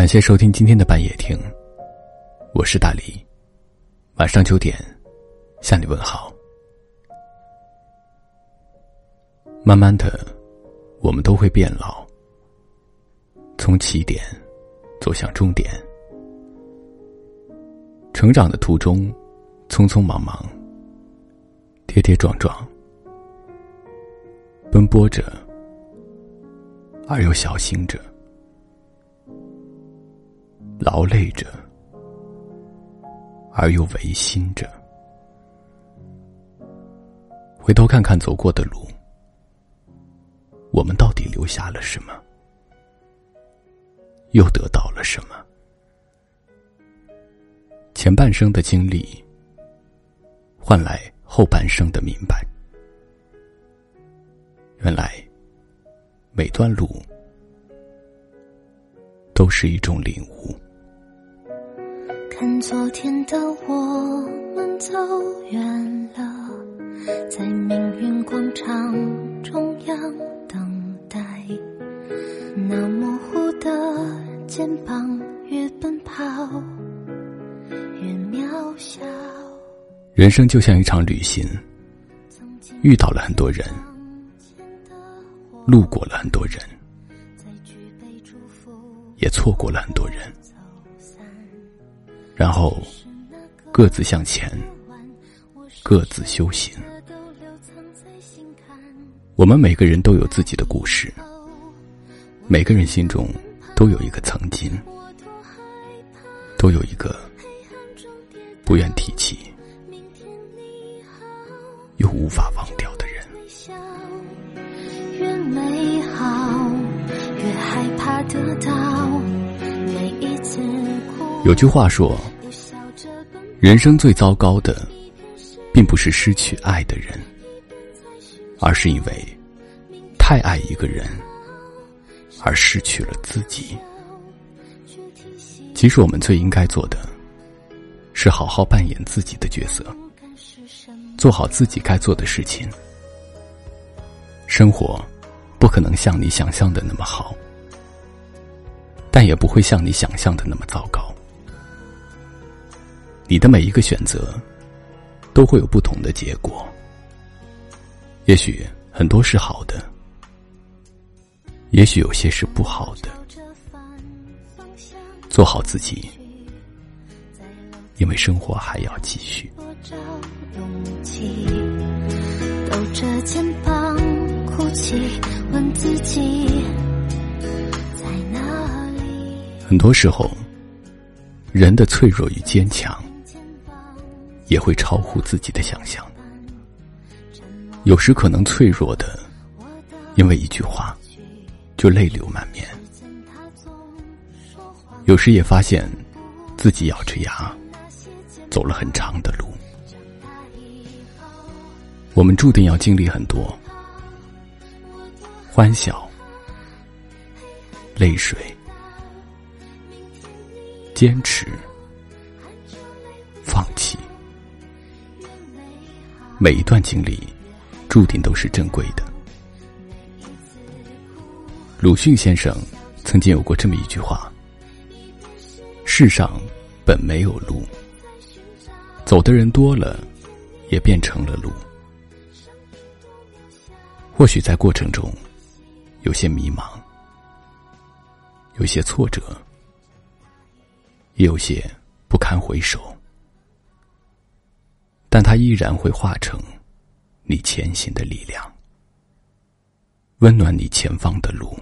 感谢收听今天的半夜听，我是大黎。晚上九点，向你问好。慢慢的，我们都会变老，从起点走向终点。成长的途中，匆匆忙忙，跌跌撞撞，奔波着，而又小心着。劳累着，而又违心着。回头看看走过的路，我们到底留下了什么？又得到了什么？前半生的经历，换来后半生的明白。原来，每段路都是一种领悟。看昨天的我们走远了，在命运广场中央等待。那模糊的肩膀，越奔跑越渺小。人生就像一场旅行，遇到了很多人，路过了很多人，也错过了很多人。然后，各自向前，各自修行。我们每个人都有自己的故事，每个人心中都有一个曾经，都有一个不愿提起又无法忘掉的人。越美好，越害怕得到。有句话说。人生最糟糕的，并不是失去爱的人，而是因为太爱一个人而失去了自己。其实我们最应该做的，是好好扮演自己的角色，做好自己该做的事情。生活不可能像你想象的那么好，但也不会像你想象的那么糟糕。你的每一个选择，都会有不同的结果。也许很多是好的，也许有些是不好的。做好自己，因为生活还要继续。抖着肩膀哭泣，问自己在哪里。很多时候，人的脆弱与坚强。也会超乎自己的想象，有时可能脆弱的，因为一句话就泪流满面；有时也发现自己咬着牙走了很长的路。我们注定要经历很多欢笑、泪水、坚持、放弃。每一段经历，注定都是珍贵的。鲁迅先生曾经有过这么一句话：“世上本没有路，走的人多了，也变成了路。”或许在过程中，有些迷茫，有些挫折，也有些不堪回首。但它依然会化成你前行的力量，温暖你前方的路，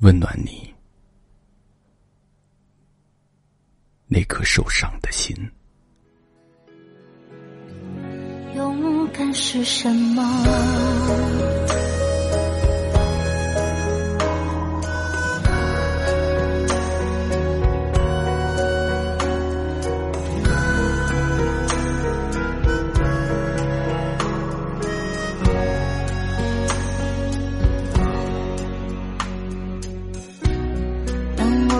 温暖你那颗受伤的心。勇敢是什么？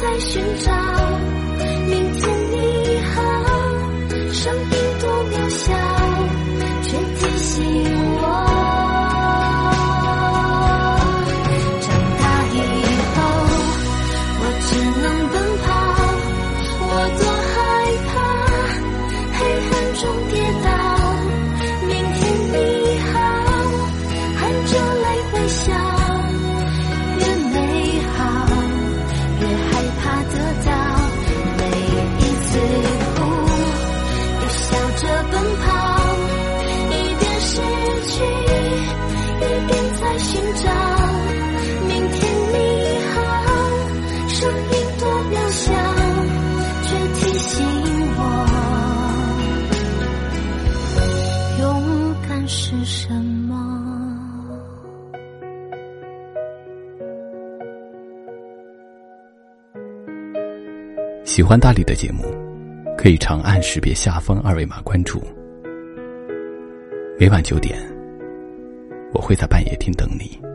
在寻找明天，你好。是什么？喜欢大理的节目可以长按识别下方二维码关注。每晚九点我会在半夜听等你。